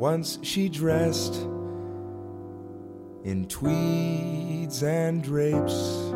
Once she dressed in tweeds and drapes,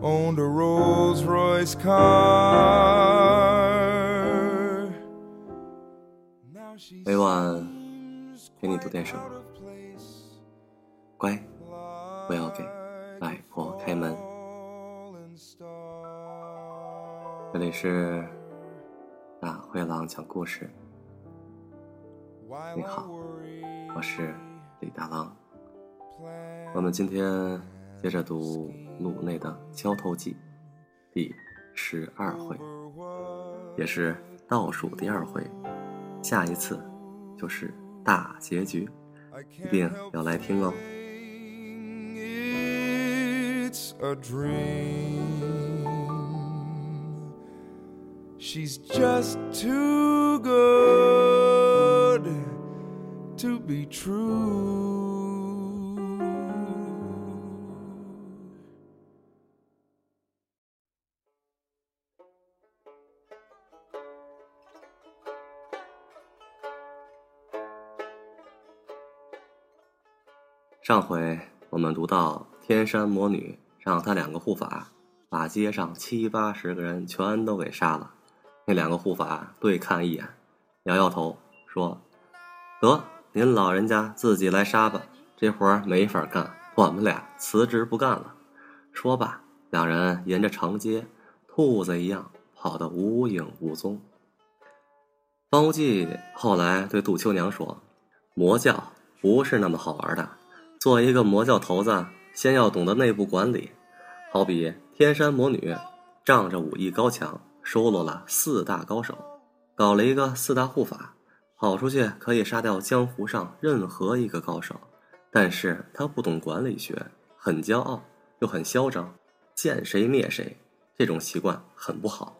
owned a Rolls Royce car. Now she's 每晚给你读点什么？乖，不要给外婆开门。这里是大灰狼讲故事。 你好，我是李大狼。我们今天接着读鲁内的《交头记》第十二回，也是倒数第二回，下一次就是大结局，一定要来听哦。It's a dream. She's just too good to be true. 上回我们读到天山魔女让她两个护法把街上七八十个人全都给杀了，那两个护法对看一眼，摇摇头说：“得，您老人家自己来杀吧，这活儿没法干，我们俩辞职不干了。”说罢，两人沿着长街，兔子一样跑得无影无踪。方无忌后来对杜秋娘说：“魔教不是那么好玩的。”做一个魔教头子，先要懂得内部管理。好比天山魔女，仗着武艺高强，收罗了四大高手，搞了一个四大护法，跑出去可以杀掉江湖上任何一个高手。但是他不懂管理学，很骄傲又很嚣张，见谁灭谁，这种习惯很不好。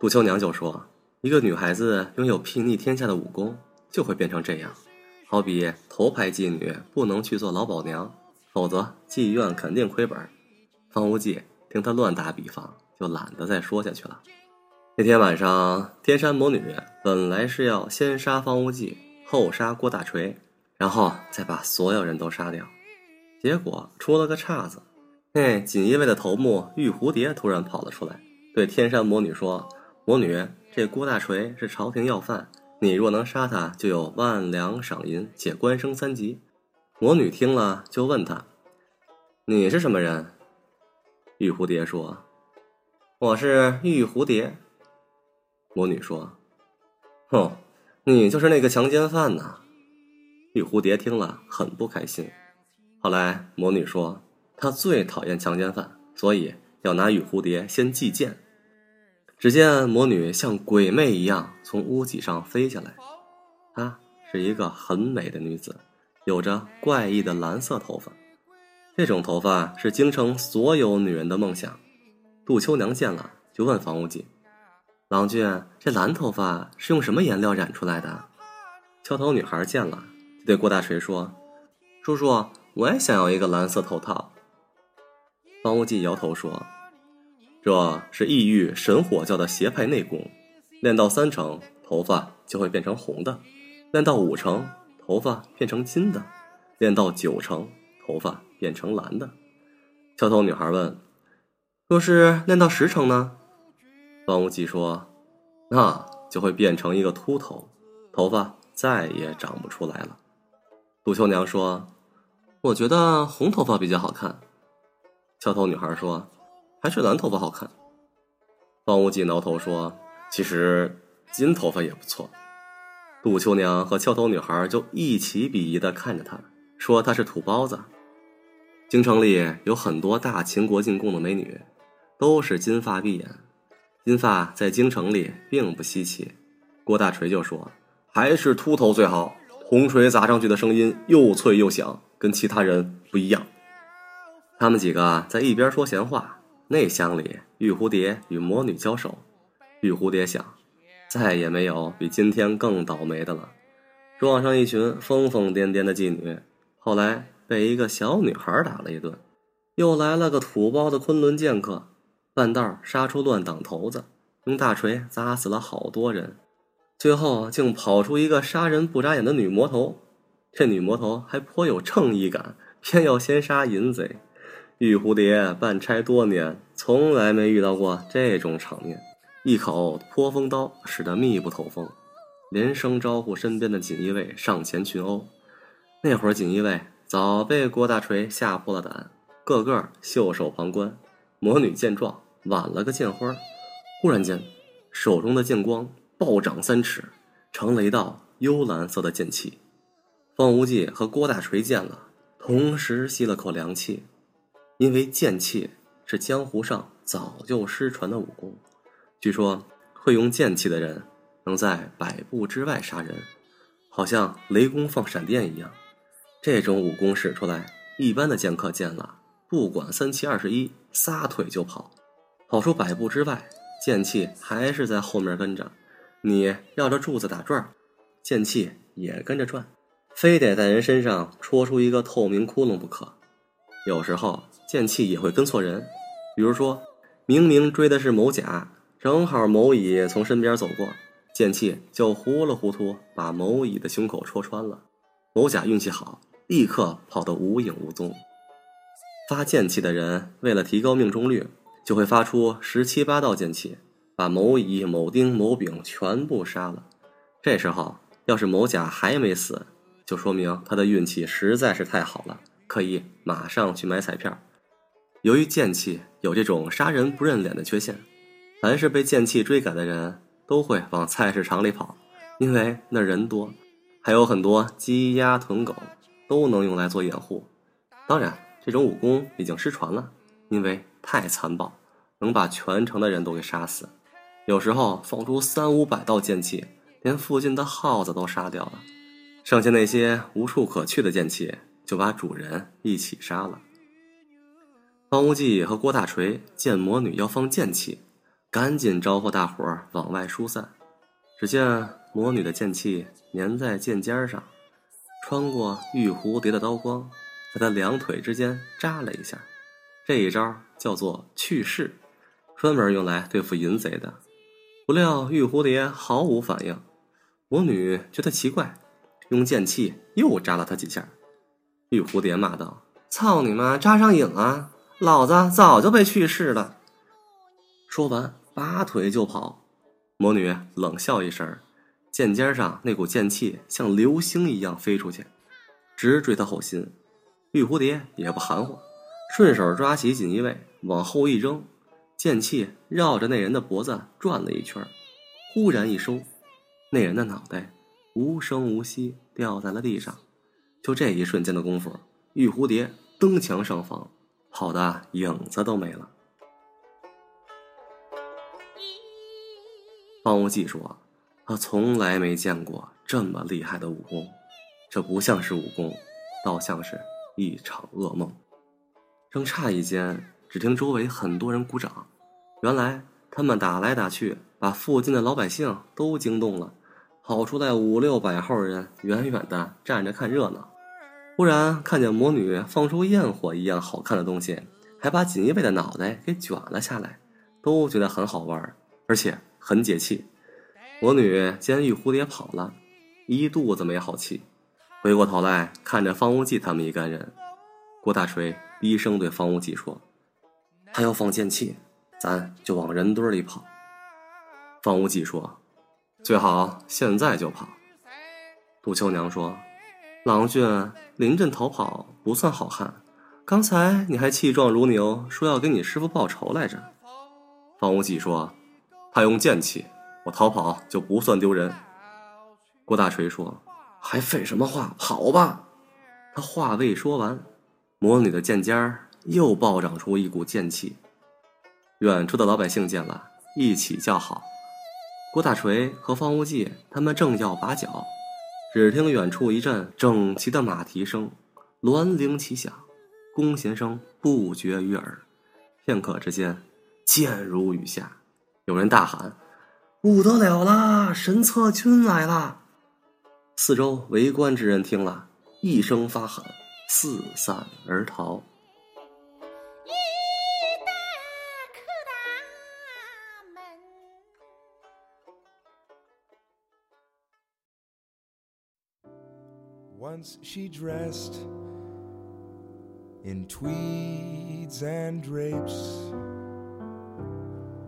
杜秋娘就说：“一个女孩子拥有睥睨天下的武功，就会变成这样。”好比头牌妓女不能去做老鸨娘，否则妓院肯定亏本。方无忌听他乱打比方，就懒得再说下去了。那天晚上，天山魔女本来是要先杀方无忌，后杀郭大锤，然后再把所有人都杀掉。结果出了个岔子，那锦衣卫的头目玉蝴蝶突然跑了出来，对天山魔女说：“魔女，这郭大锤是朝廷要犯。”你若能杀他，就有万两赏银，且官升三级。魔女听了，就问他：“你是什么人？”玉蝴蝶说：“我是玉蝴蝶。”魔女说：“哼，你就是那个强奸犯呐！”玉蝴蝶听了很不开心。后来魔女说：“她最讨厌强奸犯，所以要拿玉蝴蝶先祭剑。”只见魔女像鬼魅一样从屋脊上飞下来，她是一个很美的女子，有着怪异的蓝色头发。这种头发是京城所有女人的梦想。杜秋娘见了，就问房无忌：“郎君，这蓝头发是用什么颜料染出来的？”敲头女孩见了，就对郭大锤说：“叔叔，我也想要一个蓝色头套。”方无忌摇头说。这是异域神火教的邪派内功，练到三成，头发就会变成红的；练到五成，头发变成金的；练到九成，头发变成蓝的。敲头女孩问：“若是练到十成呢？”方无忌说：“那就会变成一个秃头，头发再也长不出来了。”杜秋娘说：“我觉得红头发比较好看。”翘头女孩说。还是蓝头发好看。方无忌挠头说：“其实金头发也不错。”杜秋娘和翘头女孩就一起鄙夷的看着他，说他是土包子。京城里有很多大秦国进贡的美女，都是金发碧眼。金发在京城里并不稀奇。郭大锤就说：“还是秃头最好，铜锤砸上去的声音又脆又响，跟其他人不一样。”他们几个在一边说闲话。那厢里，玉蝴蝶与魔女交手。玉蝴蝶想，再也没有比今天更倒霉的了。撞上一群疯疯癫癫的妓女，后来被一个小女孩打了一顿，又来了个土包的昆仑剑客，半道杀出乱党头子，用大锤砸死了好多人。最后竟跑出一个杀人不眨眼的女魔头。这女魔头还颇有正义感，偏要先杀淫贼。玉蝴蝶办差多年，从来没遇到过这种场面。一口破风刀使得密不透风，连声招呼身边的锦衣卫上前群殴。那会儿锦衣卫早被郭大锤吓破了胆，个个袖手旁观。魔女见状，挽了个剑花，忽然间，手中的剑光暴涨三尺，成了一道幽蓝色的剑气。方无忌和郭大锤见了，同时吸了口凉气，因为剑气是江湖上早就失传的武功。据说会用剑气的人能在百步之外杀人，好像雷公放闪电一样。这种武功使出来，一般的剑客见了，不管三七二十一，撒腿就跑。跑出百步之外，剑气还是在后面跟着。你绕着柱子打转，剑气也跟着转，非得在人身上戳出一个透明窟窿不可。有时候剑气也会跟错人，比如说明明追的是某甲。正好某乙从身边走过，剑气就糊里糊涂把某乙的胸口戳穿了。某甲运气好，立刻跑得无影无踪。发剑气的人为了提高命中率，就会发出十七八道剑气，把某乙、某丁、某丙全部杀了。这时候要是某甲还没死，就说明他的运气实在是太好了，可以马上去买彩票。由于剑气有这种杀人不认脸的缺陷。凡是被剑气追赶的人，都会往菜市场里跑，因为那人多，还有很多鸡鸭豚狗都能用来做掩护。当然，这种武功已经失传了，因为太残暴，能把全城的人都给杀死。有时候放出三五百道剑气，连附近的耗子都杀掉了，剩下那些无处可去的剑气，就把主人一起杀了。方无忌和郭大锤见魔女要放剑气。赶紧招呼大伙儿往外疏散。只见魔女的剑气粘在剑尖上，穿过玉蝴蝶的刀光，在她两腿之间扎了一下。这一招叫做去世，专门用来对付淫贼的。不料玉蝴蝶毫无反应，魔女觉得奇怪，用剑气又扎了他几下。玉蝴蝶骂道：“操你妈，扎上瘾了！老子早就被去世了。”说完。拔腿就跑，魔女冷笑一声，剑尖上那股剑气像流星一样飞出去，直追他后心。玉蝴蝶也不含糊，顺手抓起锦衣卫往后一扔，剑气绕着那人的脖子转了一圈，忽然一收，那人的脑袋无声无息掉在了地上。就这一瞬间的功夫，玉蝴蝶蹬墙上房，跑的影子都没了。方无忌说：“他从来没见过这么厉害的武功，这不像是武功，倒像是一场噩梦。”正诧异间，只听周围很多人鼓掌。原来他们打来打去，把附近的老百姓都惊动了，跑出来五六百号人，远远的站着看热闹。忽然看见魔女放出焰火一样好看的东西，还把锦衣卫的脑袋给卷了下来，都觉得很好玩，而且。很解气，魔女见玉蝴蝶跑了，一肚子没好气，回过头来看着方无忌他们一干人。郭大锤医生对方无忌说：“他要放剑气，咱就往人堆里跑。”方无忌说：“最好现在就跑。”杜秋娘说：“郎君临阵逃跑不算好汉，刚才你还气壮如牛，说要给你师傅报仇来着。”方无忌说。他用剑气，我逃跑就不算丢人。郭大锤说：“还废什么话，跑吧！”他话未说完，魔女的剑尖儿又暴涨出一股剑气。远处的老百姓见了，一起叫好。郭大锤和方无忌他们正要拔脚，只听远处一阵整齐的马蹄声，銮铃齐响，弓弦声不绝于耳。片刻之间，箭如雨下。有人大喊：“不得了啦！神策军来了！”四周围观之人听了一声发喊，四散而逃。Once she dressed in tweeds and drapes,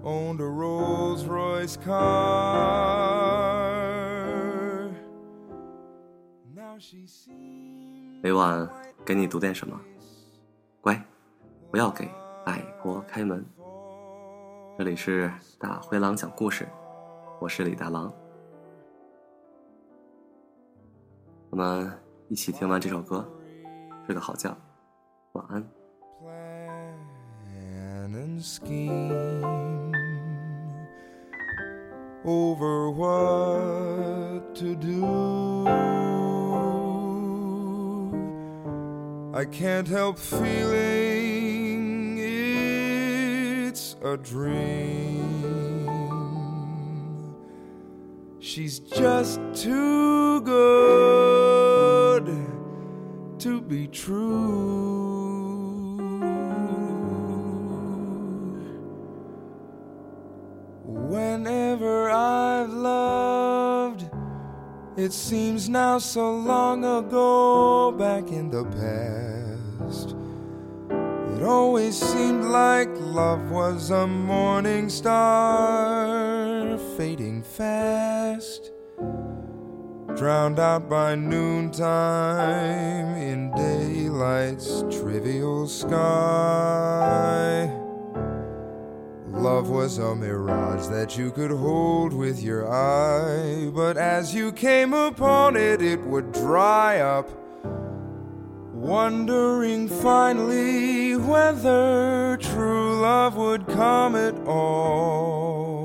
owned a Rolls Royce car. Now she sees. 每晚给你读点什么，乖，不要给爱国开门。这里是大灰狼讲故事，我是李大狼。我们一起听完这首歌，睡个好觉，晚安。And scheme over what to do. I can't help feeling it's a dream. She's just too good to be true. It seems now so long ago back in the past. It always seemed like love was a morning star fading fast drowned out by noontime in daylight's trivial sky. Love was a mirage that you could hold with your eye, but as you came upon it, it would dry up. Wondering finally whether true love would come at all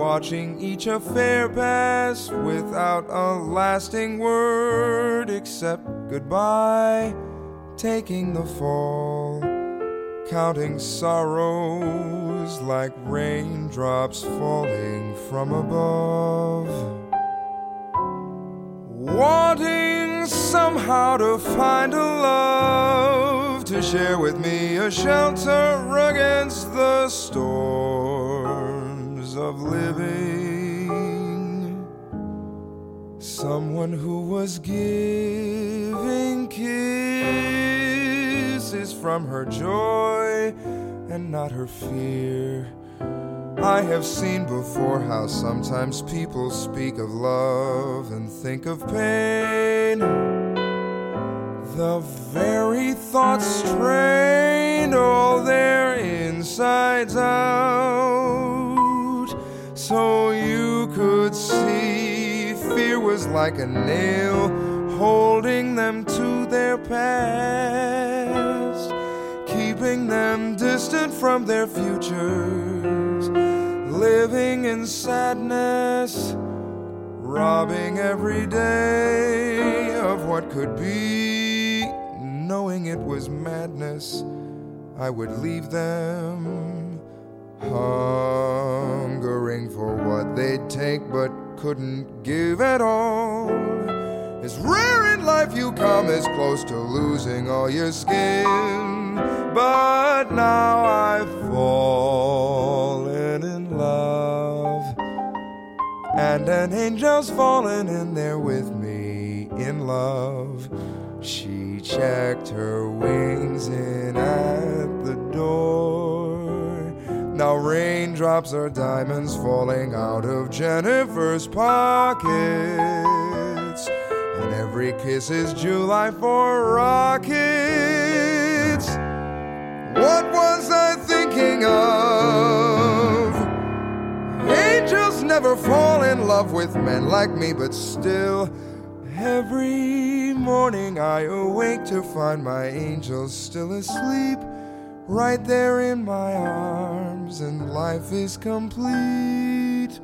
watching each affair pass without a lasting word except goodbye, taking the fall, counting sorrows like raindrops falling from above. Wanting somehow to find a love to share with me, a shelter against the storms of living. Someone who was giving from her joy and not her fear. I have seen before how sometimes people speak of love and think of pain. The very thoughts strained all their insides out. So you could see fear was like a nail holding them to their past, keeping them distant from their futures, living in sadness, robbing every day of what could be, knowing it was madness. I would leave them hungering for what they'd take but couldn't give at all. It's rare in life you come as close to losing all your skin, but now I've fallen in love, and an angel's fallen in there with me in love. She checked her wings in at the door. Now raindrops are diamonds falling out of Jennifer's pockets. And every kiss is July for rockets. What was I thinking of? Angels never fall in love with men like me, but still, every morning I awake to find my angels still asleep, right there in my arms, and life is complete.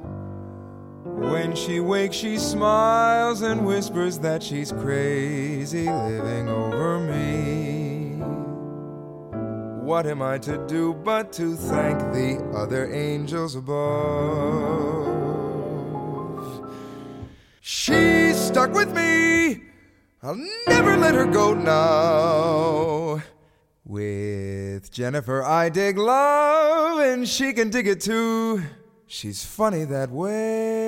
When she wakes, she smiles and whispers that she's crazy living over me. What am I to do but to thank the other angels above? She's stuck with me. I'll never let her go now. With Jennifer, I dig love, and she can dig it too. She's funny that way.